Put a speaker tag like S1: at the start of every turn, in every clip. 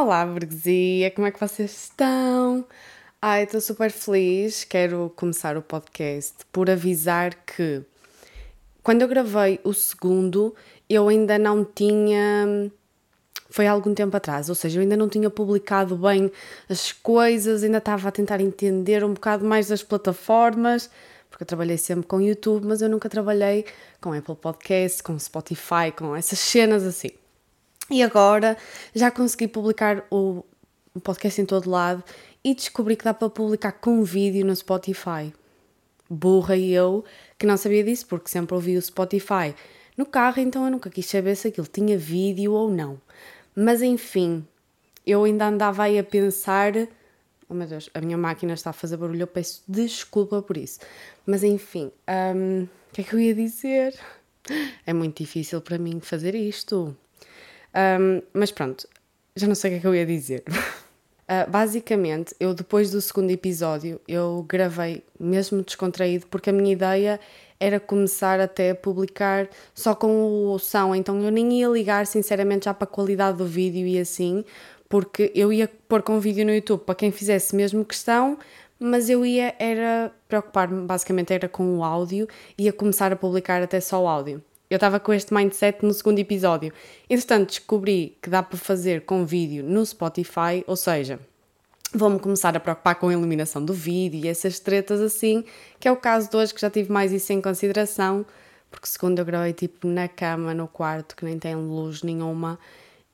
S1: Olá, burguesia, como é que vocês estão? Ai, estou super feliz. Quero começar o podcast por avisar que quando eu gravei o segundo, eu ainda não tinha. Foi há algum tempo atrás, ou seja, eu ainda não tinha publicado bem as coisas, ainda estava a tentar entender um bocado mais das plataformas, porque eu trabalhei sempre com YouTube, mas eu nunca trabalhei com Apple Podcasts, com Spotify, com essas cenas assim. E agora já consegui publicar o, podcast em todo lado e descobri que dá para publicar com vídeo no Spotify. Burra eu que não sabia disso, porque sempre ouvi o Spotify no carro, então eu nunca quis saber se aquilo tinha vídeo ou não. Mas enfim, eu ainda andava aí a pensar. Oh meu Deus, a minha máquina está a fazer barulho, eu peço desculpa por isso. Mas enfim, um, o que é que eu ia dizer? É muito difícil para mim fazer isto. Um, mas pronto, já não sei o que é que eu ia dizer. Uh, basicamente, eu depois do segundo episódio, eu gravei mesmo descontraído, porque a minha ideia era começar até a publicar só com o som, então eu nem ia ligar sinceramente já para a qualidade do vídeo e assim, porque eu ia pôr com vídeo no YouTube para quem fizesse mesmo questão, mas eu ia era preocupar-me basicamente era com o áudio ia começar a publicar até só o áudio. Eu estava com este mindset no segundo episódio. Entretanto, descobri que dá para fazer com vídeo no Spotify, ou seja, vou-me começar a preocupar com a iluminação do vídeo e essas tretas assim, que é o caso de hoje que já tive mais isso em consideração, porque segundo eu gravei tipo na cama, no quarto, que nem tem luz nenhuma,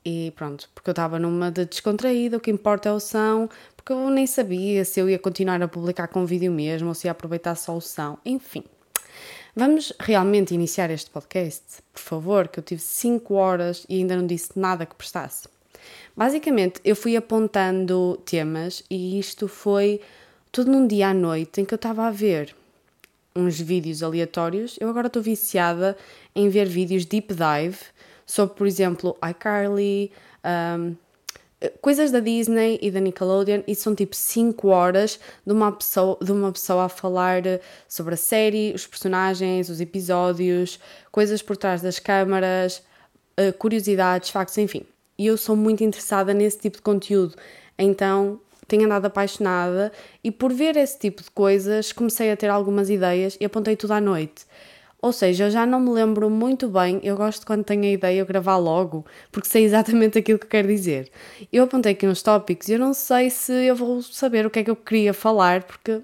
S1: e pronto, porque eu estava numa de descontraída, o que importa é o som, porque eu nem sabia se eu ia continuar a publicar com vídeo mesmo ou se ia aproveitar só o som, enfim. Vamos realmente iniciar este podcast? Por favor, que eu tive 5 horas e ainda não disse nada que prestasse. Basicamente, eu fui apontando temas e isto foi tudo num dia à noite em que eu estava a ver uns vídeos aleatórios. Eu agora estou viciada em ver vídeos deep dive sobre, por exemplo, iCarly, um, coisas da Disney e da Nickelodeon e são tipo 5 horas de uma, pessoa, de uma pessoa a falar sobre a série, os personagens, os episódios, coisas por trás das câmaras, eh, curiosidades, factos, enfim. E eu sou muito interessada nesse tipo de conteúdo, então tenho andado apaixonada e por ver esse tipo de coisas comecei a ter algumas ideias e apontei tudo à noite. Ou seja, eu já não me lembro muito bem, eu gosto quando tenho a ideia eu gravar logo, porque sei exatamente aquilo que quero dizer. Eu apontei aqui uns tópicos e eu não sei se eu vou saber o que é que eu queria falar, porque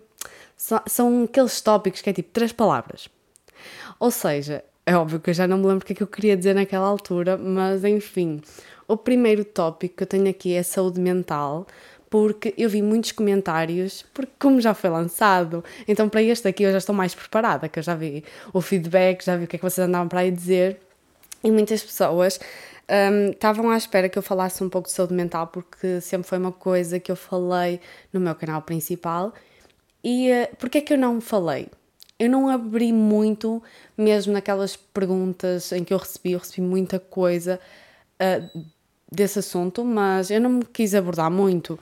S1: são aqueles tópicos que é tipo três palavras. Ou seja, é óbvio que eu já não me lembro o que é que eu queria dizer naquela altura, mas enfim. O primeiro tópico que eu tenho aqui é saúde mental, porque eu vi muitos comentários, porque como já foi lançado, então para este aqui eu já estou mais preparada, que eu já vi o feedback, já vi o que é que vocês andavam para aí dizer, e muitas pessoas um, estavam à espera que eu falasse um pouco de saúde mental, porque sempre foi uma coisa que eu falei no meu canal principal, e uh, porquê é que eu não falei? Eu não abri muito, mesmo naquelas perguntas em que eu recebi, eu recebi muita coisa uh, desse assunto, mas eu não me quis abordar muito,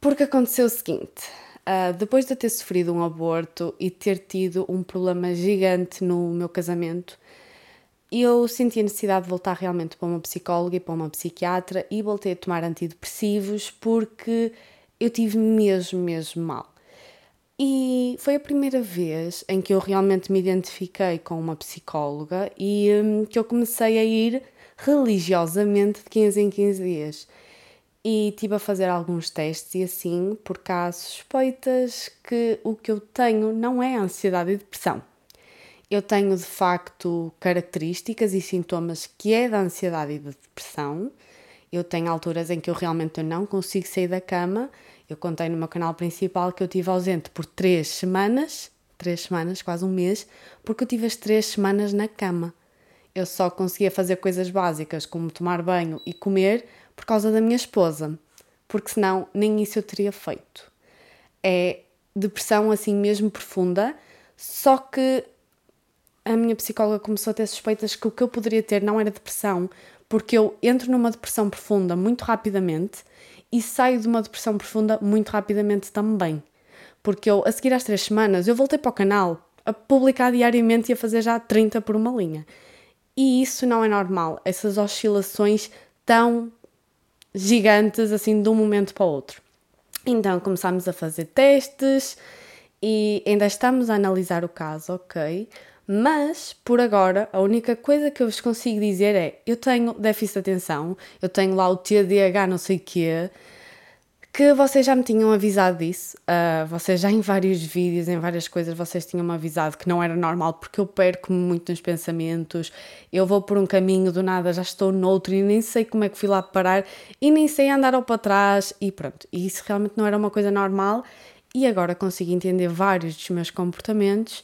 S1: porque aconteceu o seguinte: uh, depois de ter sofrido um aborto e ter tido um problema gigante no meu casamento, eu senti a necessidade de voltar realmente para uma psicóloga e para uma psiquiatra e voltei a tomar antidepressivos porque eu tive mesmo, mesmo mal. E foi a primeira vez em que eu realmente me identifiquei com uma psicóloga e um, que eu comecei a ir religiosamente de 15 em 15 dias. E estive a fazer alguns testes e assim, porque há suspeitas que o que eu tenho não é ansiedade e depressão. Eu tenho de facto características e sintomas que é da ansiedade e da depressão. Eu tenho alturas em que eu realmente não consigo sair da cama. Eu contei no meu canal principal que eu estive ausente por três semanas, três semanas, quase um mês, porque eu tive as três semanas na cama eu só conseguia fazer coisas básicas como tomar banho e comer por causa da minha esposa, porque senão nem isso eu teria feito. É depressão assim mesmo profunda, só que a minha psicóloga começou a ter suspeitas que o que eu poderia ter não era depressão, porque eu entro numa depressão profunda muito rapidamente e saio de uma depressão profunda muito rapidamente também. Porque eu, a seguir às três semanas, eu voltei para o canal a publicar diariamente e a fazer já 30 por uma linha. E isso não é normal, essas oscilações tão gigantes assim de um momento para o outro. Então começámos a fazer testes e ainda estamos a analisar o caso, ok? Mas, por agora, a única coisa que eu vos consigo dizer é: eu tenho déficit de atenção, eu tenho lá o TDAH, não sei o quê, que vocês já me tinham avisado disso. Uh, vocês já em vários vídeos, em várias coisas, vocês tinham-me avisado que não era normal porque eu perco-me muito nos pensamentos, eu vou por um caminho, do nada já estou noutro e nem sei como é que fui lá parar e nem sei andar ao para trás e pronto. E isso realmente não era uma coisa normal e agora consigo entender vários dos meus comportamentos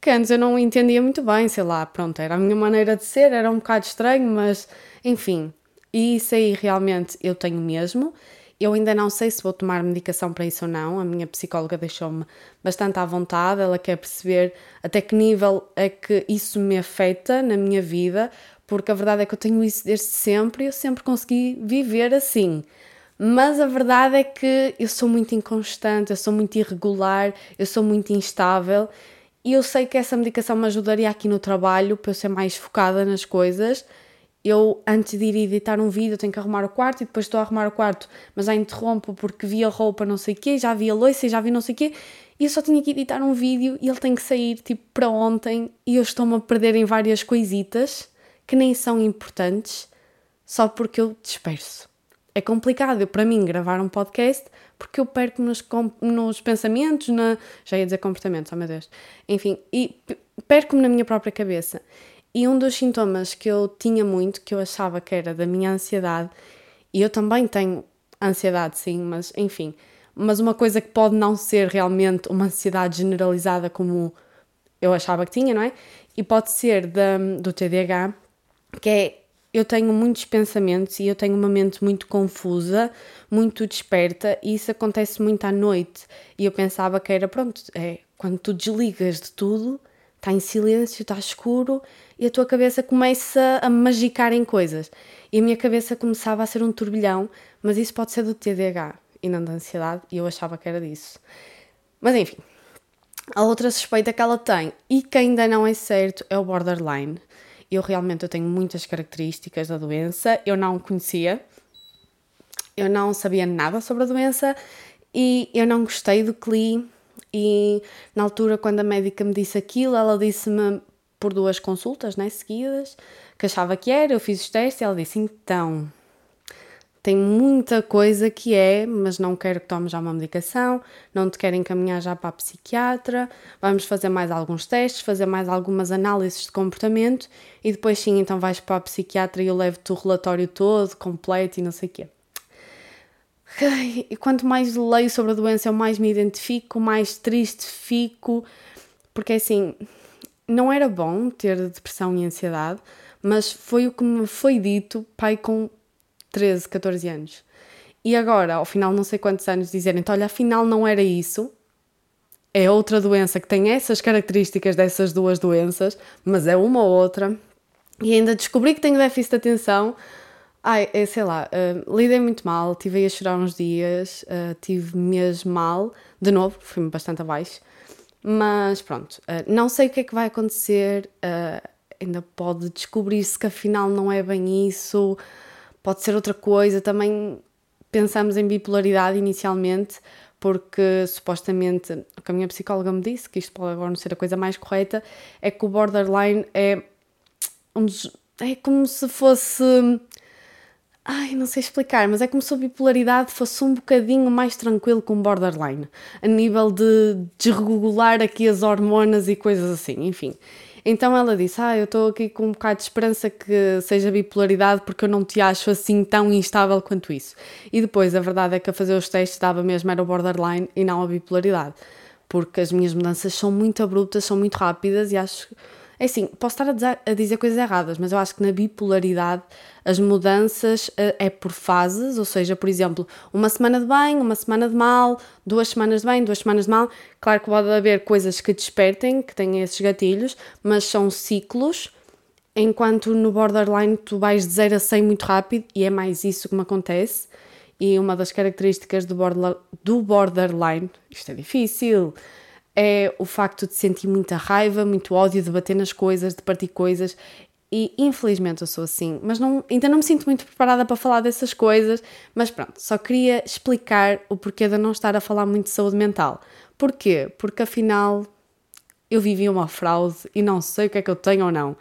S1: que antes eu não entendia muito bem, sei lá, pronto, era a minha maneira de ser, era um bocado estranho, mas enfim, e isso aí realmente eu tenho mesmo. Eu ainda não sei se vou tomar medicação para isso ou não. A minha psicóloga deixou-me bastante à vontade. Ela quer perceber até que nível é que isso me afeta na minha vida, porque a verdade é que eu tenho isso desde sempre e eu sempre consegui viver assim. Mas a verdade é que eu sou muito inconstante, eu sou muito irregular, eu sou muito instável e eu sei que essa medicação me ajudaria aqui no trabalho para eu ser mais focada nas coisas eu antes de ir editar um vídeo tenho que arrumar o quarto e depois estou a arrumar o quarto, mas já interrompo porque vi a roupa não sei o quê, já vi a louça já vi não sei o quê, e eu só tinha que editar um vídeo e ele tem que sair tipo para ontem e eu estou-me a perder em várias coisitas que nem são importantes só porque eu disperso. É complicado eu, para mim gravar um podcast porque eu perco nos, nos pensamentos, na, já ia dizer comportamentos, oh meu Deus, enfim, e perco-me na minha própria cabeça. E um dos sintomas que eu tinha muito, que eu achava que era da minha ansiedade, e eu também tenho ansiedade, sim, mas enfim, mas uma coisa que pode não ser realmente uma ansiedade generalizada como eu achava que tinha, não é? E pode ser da, do TDAH, que é eu tenho muitos pensamentos e eu tenho uma mente muito confusa, muito desperta, e isso acontece muito à noite. E eu pensava que era, pronto, é quando tu desligas de tudo, está em silêncio, está escuro e a tua cabeça começa a magicar em coisas. E a minha cabeça começava a ser um turbilhão, mas isso pode ser do TDAH e não da ansiedade, e eu achava que era disso. Mas enfim, a outra suspeita que ela tem e que ainda não é certo é o borderline. Eu realmente eu tenho muitas características da doença, eu não conhecia, eu não sabia nada sobre a doença e eu não gostei do que li e na altura, quando a médica me disse aquilo, ela disse-me por duas consultas né, seguidas que achava que era. Eu fiz os testes e ela disse: Então, tem muita coisa que é, mas não quero que tomes já uma medicação, não te quero encaminhar já para a psiquiatra, vamos fazer mais alguns testes, fazer mais algumas análises de comportamento e depois sim, então vais para a psiquiatra e eu levo-te o relatório todo, completo e não sei o quê. E quanto mais leio sobre a doença, eu mais me identifico, mais triste fico, porque assim, não era bom ter depressão e ansiedade, mas foi o que me foi dito, pai, com 13, 14 anos. E agora, ao final não sei quantos anos, dizerem, então, olha, afinal não era isso, é outra doença que tem essas características dessas duas doenças, mas é uma ou outra, e ainda descobri que tenho déficit de atenção, Ai, é, sei lá, uh, lidei muito mal, tive aí a chorar uns dias, uh, tive mesmo mal, de novo, fui-me bastante abaixo, mas pronto, uh, não sei o que é que vai acontecer, ainda pode descobrir-se que afinal não é bem isso, pode ser outra coisa, também pensamos em bipolaridade inicialmente, porque supostamente o que a minha psicóloga me disse, que isto pode agora não ser a coisa mais correta, é que o borderline é um dos, é como se fosse Ai, não sei explicar, mas é como se a bipolaridade fosse um bocadinho mais tranquilo com borderline, a nível de desregular aqui as hormonas e coisas assim, enfim. Então ela disse: Ah, eu estou aqui com um bocado de esperança que seja bipolaridade porque eu não te acho assim tão instável quanto isso. E depois a verdade é que a fazer os testes dava mesmo era o borderline e não a bipolaridade, porque as minhas mudanças são muito abruptas, são muito rápidas e acho é assim, posso estar a dizer, a dizer, coisas erradas, mas eu acho que na bipolaridade as mudanças uh, é por fases, ou seja, por exemplo, uma semana de bem, uma semana de mal, duas semanas de bem, duas semanas de mal. Claro que pode haver coisas que despertem, que têm esses gatilhos, mas são ciclos, enquanto no borderline tu vais de 0 a 100 muito rápido e é mais isso que me acontece. E uma das características do, border, do borderline, isto é difícil, é o facto de sentir muita raiva, muito ódio, de bater nas coisas, de partir coisas. e infelizmente eu sou assim, mas não, ainda não me sinto muito preparada para falar dessas coisas. Mas pronto, só queria explicar o porquê de não estar a falar muito de saúde mental. Porquê? Porque afinal eu vivi uma fraude e não sei o que é que eu tenho ou não.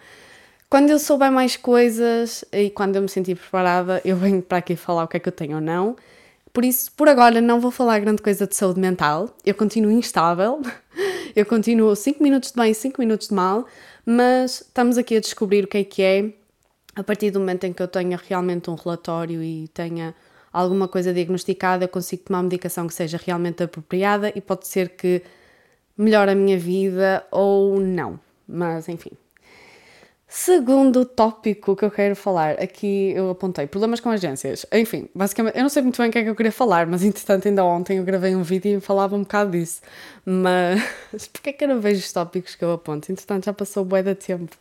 S1: Quando eu souber mais coisas e quando eu me sentir preparada, eu venho para aqui falar o que é que eu tenho ou não. Por isso, por agora, não vou falar grande coisa de saúde mental. Eu continuo instável, eu continuo 5 minutos de bem e 5 minutos de mal, mas estamos aqui a descobrir o que é que é a partir do momento em que eu tenha realmente um relatório e tenha alguma coisa diagnosticada, eu consigo tomar medicação que seja realmente apropriada e pode ser que melhore a minha vida ou não. Mas enfim, Segundo tópico que eu quero falar, aqui eu apontei problemas com agências. Enfim, basicamente, eu não sei muito bem o que é que eu queria falar, mas entretanto, ainda ontem eu gravei um vídeo e falava um bocado disso. Mas porquê é que eu não vejo os tópicos que eu aponto? Entretanto, já passou bué de tempo.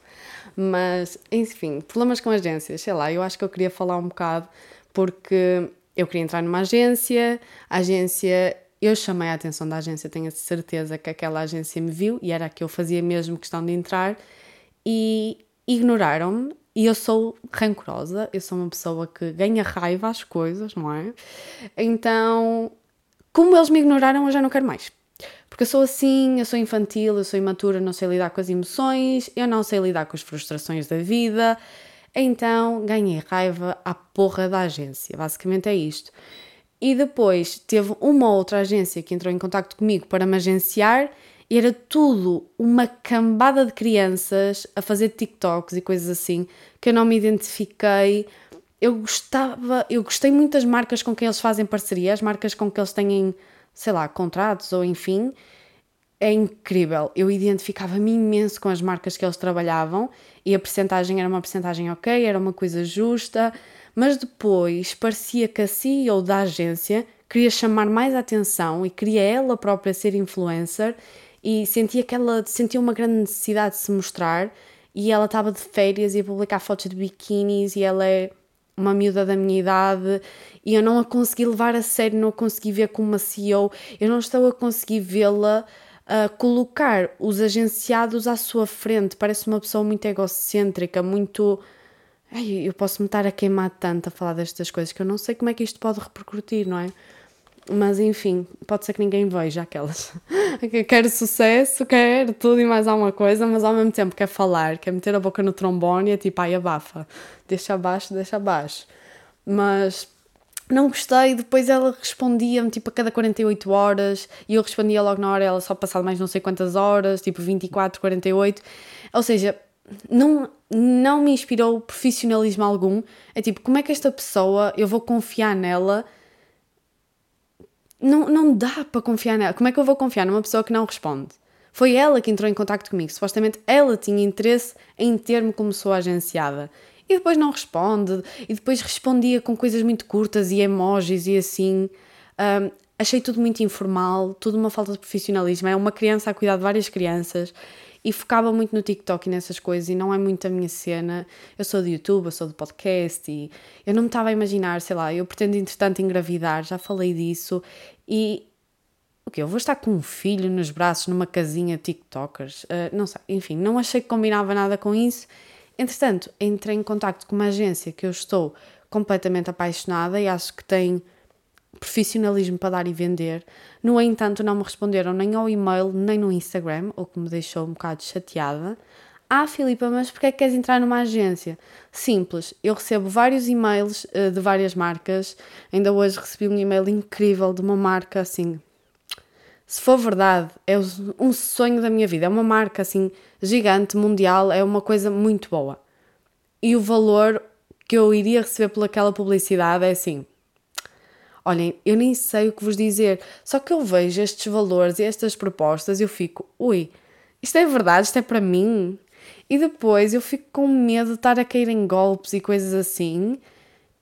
S1: Mas, enfim, problemas com agências, sei lá, eu acho que eu queria falar um bocado porque eu queria entrar numa agência, a agência eu chamei a atenção da agência, tenho a certeza que aquela agência me viu e era a que eu fazia mesmo questão de entrar. E ignoraram-me e eu sou rancorosa, eu sou uma pessoa que ganha raiva às coisas, não é? Então, como eles me ignoraram, eu já não quero mais. Porque eu sou assim, eu sou infantil, eu sou imatura, não sei lidar com as emoções, eu não sei lidar com as frustrações da vida. Então, ganhei raiva à porra da agência. Basicamente é isto. E depois teve uma outra agência que entrou em contato comigo para me agenciar era tudo uma cambada de crianças a fazer TikToks e coisas assim que eu não me identifiquei. Eu gostava, eu gostei muito das marcas com quem eles fazem parceria, as marcas com que eles têm, sei lá, contratos ou enfim. É incrível. Eu identificava-me imenso com as marcas que eles trabalhavam e a percentagem era uma percentagem ok, era uma coisa justa, mas depois parecia que a CEO da agência queria chamar mais atenção e queria ela própria ser influencer e sentia que ela sentia uma grande necessidade de se mostrar e ela estava de férias e ia publicar fotos de biquínis e ela é uma miúda da minha idade e eu não a consegui levar a sério, não a consegui ver como uma CEO, eu não estou a conseguir vê-la a colocar os agenciados à sua frente. Parece uma pessoa muito egocêntrica, muito. Ai, eu posso me estar a queimar tanto a falar destas coisas que eu não sei como é que isto pode repercutir, não é? Mas enfim, pode ser que ninguém veja aquelas. quero sucesso, quero tudo e mais alguma coisa, mas ao mesmo tempo quer falar, quer meter a boca no trombone e é tipo, ai abafa, deixa abaixo, deixa abaixo. Mas não gostei, depois ela respondia-me tipo a cada 48 horas e eu respondia logo na hora, ela só passado mais não sei quantas horas, tipo 24, 48. Ou seja, não, não me inspirou profissionalismo algum. É tipo, como é que esta pessoa, eu vou confiar nela não, não dá para confiar nela. Como é que eu vou confiar numa pessoa que não responde? Foi ela que entrou em contato comigo. Supostamente ela tinha interesse em ter-me como sua agenciada. E depois não responde. E depois respondia com coisas muito curtas e emojis e assim. Um, achei tudo muito informal, tudo uma falta de profissionalismo. É uma criança a cuidar de várias crianças e focava muito no TikTok e nessas coisas e não é muito a minha cena. Eu sou de YouTube, eu sou de podcast e eu não me estava a imaginar, sei lá, eu pretendo entretanto engravidar, já falei disso e o que eu vou estar com um filho nos braços numa casinha TikTokers, uh, não sei, enfim, não achei que combinava nada com isso. Entretanto, entrei em contato com uma agência que eu estou completamente apaixonada e acho que tem profissionalismo para dar e vender. No entanto, não me responderam nem ao e-mail, nem no Instagram, o que me deixou um bocado chateada. Ah, Filipa, mas porquê é que queres entrar numa agência? Simples, eu recebo vários e-mails uh, de várias marcas. Ainda hoje recebi um e-mail incrível de uma marca assim. Se for verdade, é um sonho da minha vida. É uma marca assim gigante, mundial, é uma coisa muito boa. E o valor que eu iria receber pelaquela publicidade é assim: Olhem, eu nem sei o que vos dizer, só que eu vejo estes valores e estas propostas e eu fico, ui, isto é verdade, isto é para mim? E depois eu fico com medo de estar a cair em golpes e coisas assim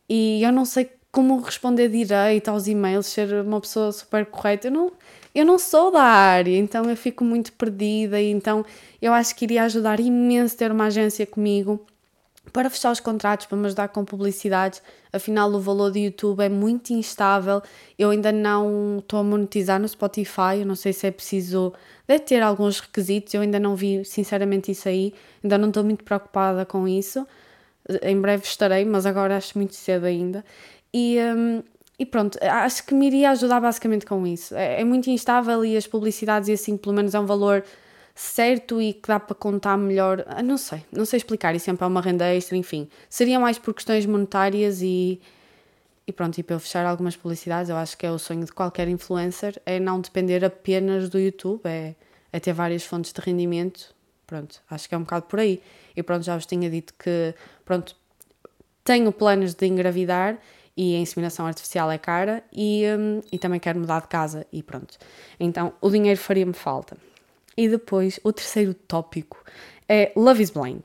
S1: e eu não sei como responder direito aos e-mails, ser uma pessoa super correta. Eu não, eu não sou da área, então eu fico muito perdida e então eu acho que iria ajudar imenso ter uma agência comigo para fechar os contratos, para me ajudar com publicidades. Afinal, o valor do YouTube é muito instável. Eu ainda não estou a monetizar no Spotify. Eu não sei se é preciso. Deve ter alguns requisitos. Eu ainda não vi, sinceramente, isso aí. Ainda não estou muito preocupada com isso. Em breve estarei, mas agora acho muito cedo ainda. E, um, e pronto, acho que me iria ajudar basicamente com isso. É, é muito instável e as publicidades, e assim, pelo menos é um valor certo e que dá para contar melhor. Ah, não sei, não sei explicar. E sempre há uma renda extra, enfim. Seria mais por questões monetárias e. E pronto, e para eu fechar algumas publicidades, eu acho que é o sonho de qualquer influencer, é não depender apenas do YouTube, é, é ter várias fontes de rendimento. Pronto, acho que é um bocado por aí. E pronto, já vos tinha dito que, pronto, tenho planos de engravidar e a inseminação artificial é cara e, um, e também quero mudar de casa e pronto. Então o dinheiro faria-me falta. E depois, o terceiro tópico é Love is Blind.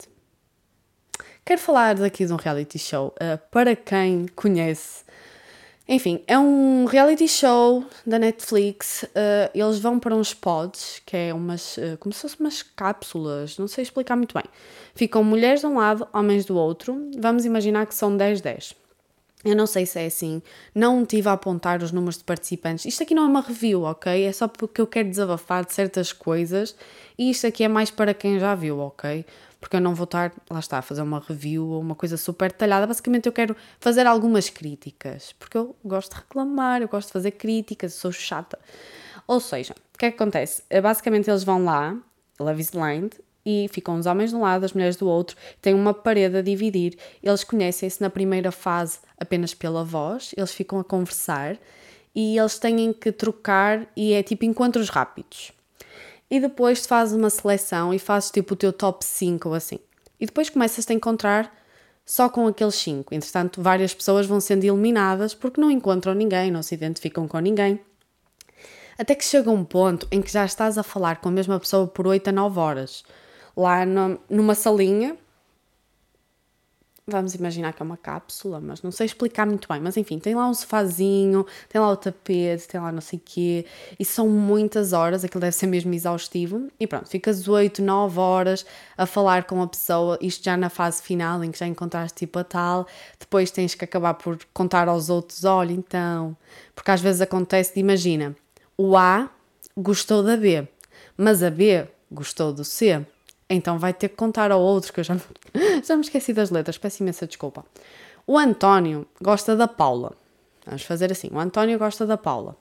S1: Quero falar daqui de um reality show uh, para quem conhece. Enfim, é um reality show da Netflix. Uh, eles vão para uns pods, que é umas. Uh, como se fossem umas cápsulas, não sei explicar muito bem. Ficam mulheres de um lado, homens do outro. Vamos imaginar que são 10-10. Eu não sei se é assim, não tive a apontar os números de participantes. Isto aqui não é uma review, ok? É só porque eu quero desabafar de certas coisas e isto aqui é mais para quem já viu, ok? Porque eu não vou estar, lá está, a fazer uma review ou uma coisa super detalhada. Basicamente, eu quero fazer algumas críticas, porque eu gosto de reclamar, eu gosto de fazer críticas, sou chata. Ou seja, o que é que acontece? Eh, basicamente, eles vão lá, Love is Blind, e ficam os homens de um lado, as mulheres do outro, tem uma parede a dividir. Eles conhecem-se na primeira fase apenas pela voz, eles ficam a conversar e eles têm que trocar e é tipo encontros rápidos. E depois tu fazes uma seleção e fazes tipo o teu top 5 ou assim. E depois começas a encontrar só com aqueles 5. Entretanto, várias pessoas vão sendo eliminadas porque não encontram ninguém, não se identificam com ninguém. Até que chega um ponto em que já estás a falar com a mesma pessoa por 8 a 9 horas lá no, numa salinha. Vamos imaginar que é uma cápsula, mas não sei explicar muito bem. Mas enfim, tem lá um sofazinho, tem lá o tapete, tem lá não sei o quê. E são muitas horas, aquilo deve ser mesmo exaustivo. E pronto, ficas 8, 9 horas a falar com a pessoa, isto já na fase final, em que já encontraste tipo a tal. Depois tens que acabar por contar aos outros: olha, então. Porque às vezes acontece imagina, o A gostou da B, mas a B gostou do C. Então vai ter que contar ao outro, que eu já, já me esqueci das letras, peço imensa desculpa. O António gosta da Paula. Vamos fazer assim: o António gosta da Paula.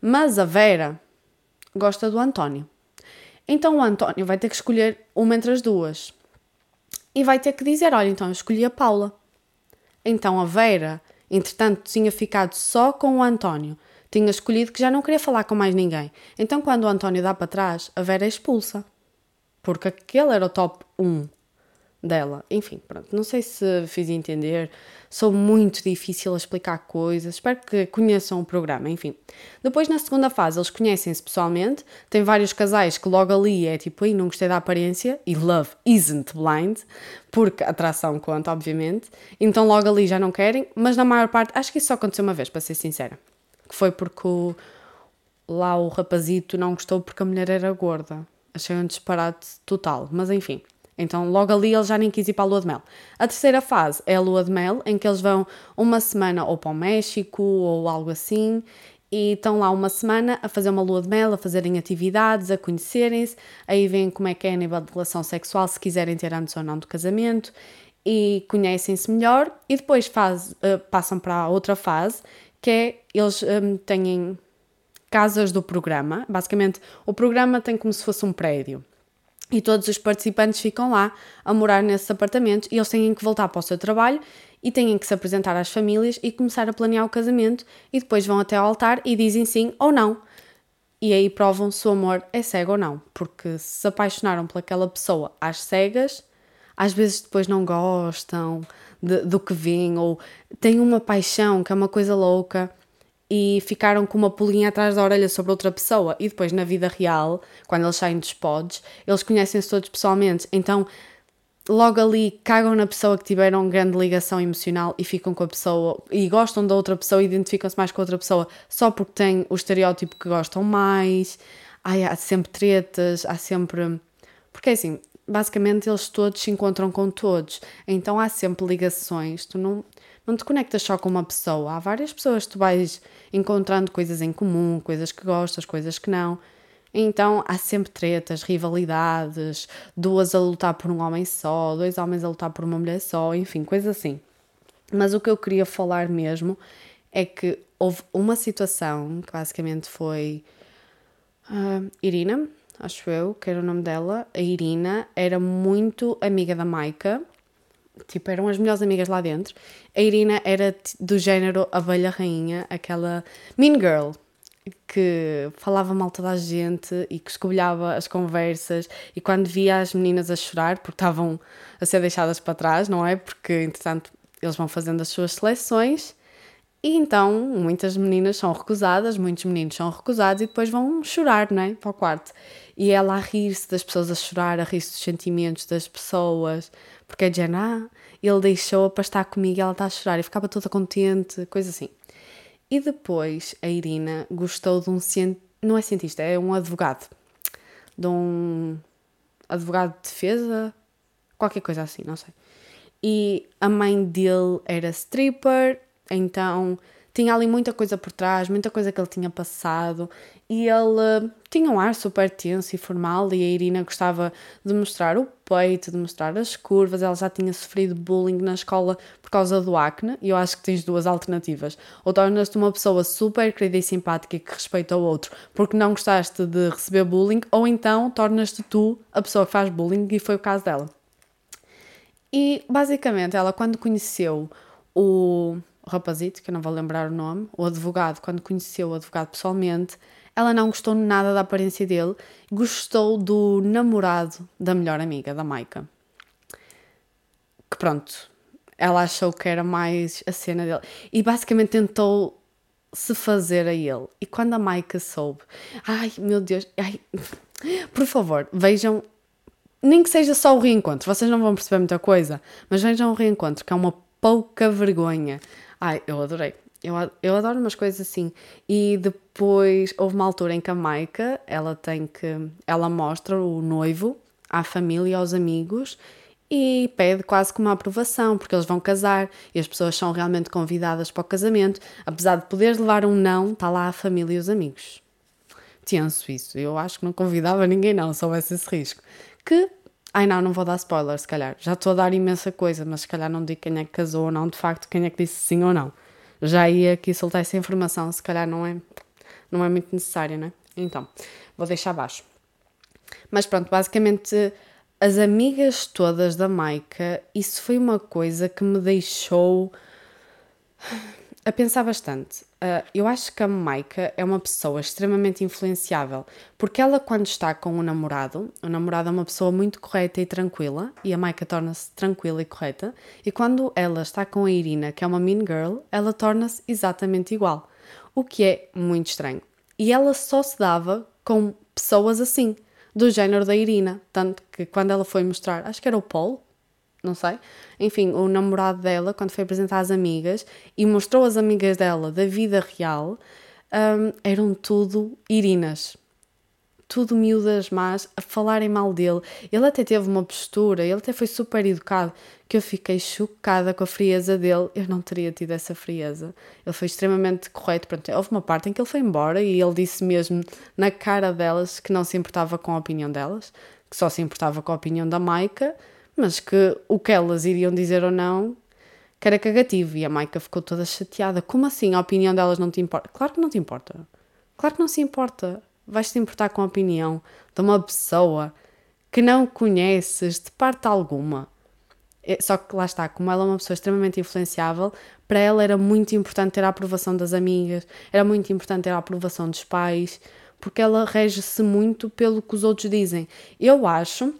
S1: Mas a Vera gosta do António. Então o António vai ter que escolher uma entre as duas. E vai ter que dizer: olha, então eu escolhi a Paula. Então a Vera, entretanto, tinha ficado só com o António. Tinha escolhido que já não queria falar com mais ninguém. Então quando o António dá para trás, a Vera é expulsa porque aquele era o top 1 dela. Enfim, pronto, não sei se fiz entender, sou muito difícil a explicar coisas, espero que conheçam o programa, enfim. Depois, na segunda fase, eles conhecem-se pessoalmente, tem vários casais que logo ali é tipo, aí não gostei da aparência, e love isn't blind, porque atração conta, obviamente, então logo ali já não querem, mas na maior parte, acho que isso só aconteceu uma vez, para ser sincera, que foi porque o, lá o rapazito não gostou porque a mulher era gorda. Achei um disparate total, mas enfim. Então, logo ali ele já nem quis ir para a lua de mel. A terceira fase é a lua de mel, em que eles vão uma semana ou para o México ou algo assim, e estão lá uma semana a fazer uma lua de mel, a fazerem atividades, a conhecerem-se. Aí vêm como é que é a nível de relação sexual, se quiserem ter antes ou não do casamento, e conhecem-se melhor. E depois faz, uh, passam para a outra fase, que é eles um, têm casas do programa. Basicamente, o programa tem como se fosse um prédio. E todos os participantes ficam lá a morar nesses apartamentos e eles têm que voltar para o seu trabalho e têm que se apresentar às famílias e começar a planear o casamento e depois vão até ao altar e dizem sim ou não. E aí provam se o amor é cego ou não, porque se apaixonaram por aquela pessoa às cegas, às vezes depois não gostam de, do que vêm ou têm uma paixão que é uma coisa louca e ficaram com uma pulguinha atrás da orelha sobre outra pessoa. E depois, na vida real, quando eles saem dos pods, eles conhecem-se todos pessoalmente. Então, logo ali, cagam na pessoa que tiveram grande ligação emocional e ficam com a pessoa e gostam da outra pessoa identificam-se mais com a outra pessoa só porque têm o estereótipo que gostam mais. Ai, há sempre tretas, há sempre. Porque assim, basicamente eles todos se encontram com todos. Então há sempre ligações, tu não, não te conectas só com uma pessoa, há várias pessoas tu vais encontrando coisas em comum, coisas que gostas, coisas que não. Então há sempre tretas, rivalidades, duas a lutar por um homem só, dois homens a lutar por uma mulher só, enfim, coisas assim. Mas o que eu queria falar mesmo é que houve uma situação que basicamente foi uh, Irina, acho eu, que era o nome dela. A Irina era muito amiga da Maika, tipo, eram as melhores amigas lá dentro. A Irina era do género abelha rainha, aquela mean girl, que falava mal toda a gente e que escobilhava as conversas e quando via as meninas a chorar porque estavam a ser deixadas para trás, não é? Porque, entretanto, eles vão fazendo as suas seleções e então muitas meninas são recusadas, muitos meninos são recusados e depois vão chorar, não é? Para o quarto. E ela a rir-se das pessoas a chorar, a rir-se dos sentimentos das pessoas, porque é de ah, ele deixou-a para estar comigo e ela está a chorar e ficava toda contente, coisa assim. E depois a Irina gostou de um cientista, não é cientista, é um advogado, de um advogado de defesa, qualquer coisa assim, não sei. E a mãe dele era stripper, então tinha ali muita coisa por trás, muita coisa que ele tinha passado. E ele tinha um ar super tenso e formal e a Irina gostava de mostrar o peito, de mostrar as curvas, ela já tinha sofrido bullying na escola por causa do acne e eu acho que tens duas alternativas, ou tornas-te uma pessoa super querida e simpática que respeita o outro porque não gostaste de receber bullying ou então tornas-te tu a pessoa que faz bullying e foi o caso dela. E basicamente ela quando conheceu o rapazito, que eu não vou lembrar o nome, o advogado, quando conheceu o advogado pessoalmente, ela não gostou nada da aparência dele, gostou do namorado da melhor amiga, da Maika. Que pronto, ela achou que era mais a cena dele. E basicamente tentou se fazer a ele. E quando a Maika soube, ai meu Deus, ai, por favor, vejam, nem que seja só o reencontro, vocês não vão perceber muita coisa, mas vejam o reencontro, que é uma pouca vergonha. Ai, eu adorei. Eu, eu adoro umas coisas assim. E depois houve uma altura em que a Maika, ela tem que. Ela mostra o noivo à família aos amigos e pede quase como uma aprovação, porque eles vão casar e as pessoas são realmente convidadas para o casamento. Apesar de poderes levar um não, está lá a família e os amigos. Tenso isso. Eu acho que não convidava ninguém, não, se houvesse esse risco. Que Ai não, não vou dar spoiler, se calhar. Já estou a dar imensa coisa, mas se calhar não digo quem é que casou ou não, de facto, quem é que disse sim ou não. Já ia aqui soltar essa informação, se calhar não é, não é muito necessário, né? Então, vou deixar abaixo. Mas pronto, basicamente, as amigas todas da Maika, isso foi uma coisa que me deixou a pensar bastante. Uh, eu acho que a Maika é uma pessoa extremamente influenciável, porque ela, quando está com o namorado, o namorado é uma pessoa muito correta e tranquila, e a Maika torna-se tranquila e correta, e quando ela está com a Irina, que é uma mean girl, ela torna-se exatamente igual, o que é muito estranho. E ela só se dava com pessoas assim, do género da Irina, tanto que quando ela foi mostrar, acho que era o Paul, não sei. Enfim, o namorado dela, quando foi apresentar às amigas e mostrou as amigas dela da vida real, um, eram tudo irinas. Tudo miúdas más, a falarem mal dele. Ele até teve uma postura, ele até foi super educado, que eu fiquei chocada com a frieza dele. Eu não teria tido essa frieza. Ele foi extremamente correto. Pronto, houve uma parte em que ele foi embora e ele disse mesmo na cara delas que não se importava com a opinião delas, que só se importava com a opinião da Maika mas que o que elas iriam dizer ou não que era cagativo. E a Maika ficou toda chateada. Como assim a opinião delas não te importa? Claro que não te importa. Claro que não se importa. Vais-te importar com a opinião de uma pessoa que não conheces de parte alguma. É, só que lá está, como ela é uma pessoa extremamente influenciável, para ela era muito importante ter a aprovação das amigas, era muito importante ter a aprovação dos pais, porque ela rege-se muito pelo que os outros dizem. Eu acho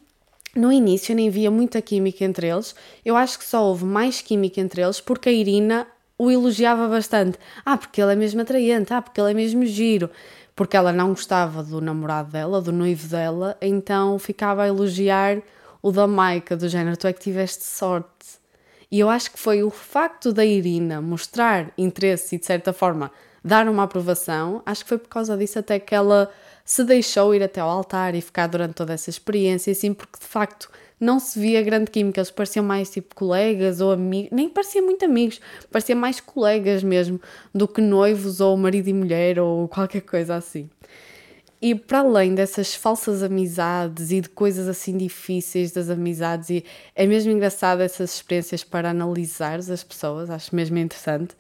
S1: no início nem via muita química entre eles, eu acho que só houve mais química entre eles porque a Irina o elogiava bastante. Ah, porque ele é mesmo atraente, ah, porque ele é mesmo giro. Porque ela não gostava do namorado dela, do noivo dela, então ficava a elogiar o da Maika, do género, tu é que tiveste sorte. E eu acho que foi o facto da Irina mostrar interesse e, de certa forma, dar uma aprovação, acho que foi por causa disso até que ela se deixou ir até ao altar e ficar durante toda essa experiência, assim, porque de facto não se via grande química, eles pareciam mais tipo colegas ou amigos, nem pareciam muito amigos, pareciam mais colegas mesmo do que noivos ou marido e mulher ou qualquer coisa assim. E para além dessas falsas amizades e de coisas assim difíceis das amizades, e é mesmo engraçado essas experiências para analisar as pessoas, acho mesmo interessante.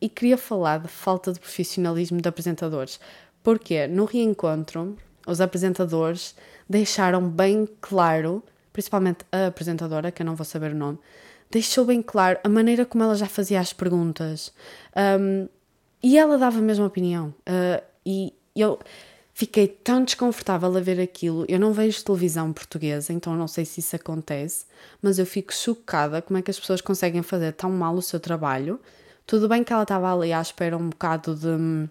S1: E queria falar de falta de profissionalismo de apresentadores, porque no reencontro os apresentadores deixaram bem claro principalmente a apresentadora, que eu não vou saber o nome, deixou bem claro a maneira como ela já fazia as perguntas. Um, e ela dava a mesma opinião. Uh, e eu fiquei tão desconfortável a ver aquilo. Eu não vejo televisão portuguesa, então não sei se isso acontece, mas eu fico chocada como é que as pessoas conseguem fazer tão mal o seu trabalho. Tudo bem que ela estava ali à espera um bocado de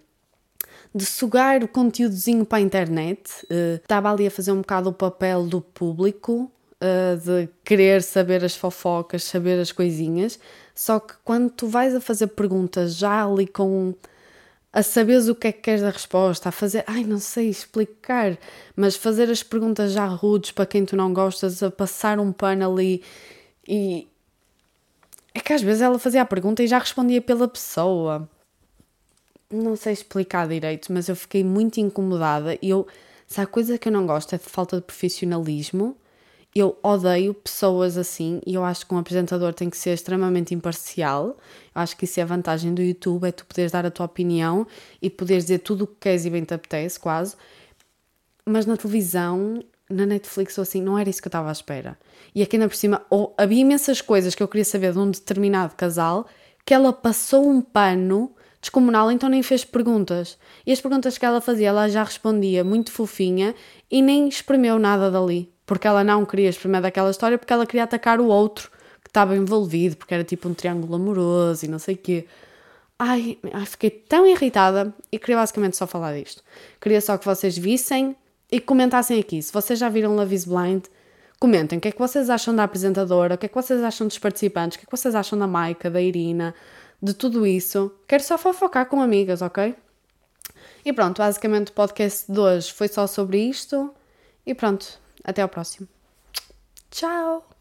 S1: de sugar o conteúdozinho para a internet, uh, estava ali a fazer um bocado o papel do público, uh, de querer saber as fofocas, saber as coisinhas, só que quando tu vais a fazer perguntas já ali com a saberes o que é que queres da resposta, a fazer, ai, não sei explicar, mas fazer as perguntas já rudes para quem tu não gostas, a passar um pano ali e. É que às vezes ela fazia a pergunta e já respondia pela pessoa. Não sei explicar direito, mas eu fiquei muito incomodada eu. Se há coisa que eu não gosto é de falta de profissionalismo eu odeio pessoas assim e eu acho que um apresentador tem que ser extremamente imparcial. Eu acho que isso é a vantagem do YouTube, é tu poderes dar a tua opinião e poderes dizer tudo o que queres e bem te apetece, quase. Mas na televisão, na Netflix ou assim, não era isso que eu estava à espera. E aqui ainda por cima, havia imensas coisas que eu queria saber de um determinado casal que ela passou um pano descomunal, então nem fez perguntas. E as perguntas que ela fazia, ela já respondia muito fofinha e nem espremeu nada dali porque ela não queria experimentar daquela história, porque ela queria atacar o outro que estava envolvido, porque era tipo um triângulo amoroso e não sei o quê. Ai, ai, fiquei tão irritada e queria basicamente só falar disto. Queria só que vocês vissem e comentassem aqui. Se vocês já viram Love is Blind, comentem o que é que vocês acham da apresentadora, o que é que vocês acham dos participantes, o que é que vocês acham da Maika, da Irina, de tudo isso. Quero só fofocar com amigas, ok? E pronto, basicamente o podcast de hoje foi só sobre isto. E pronto, até ao próximo. Tchau!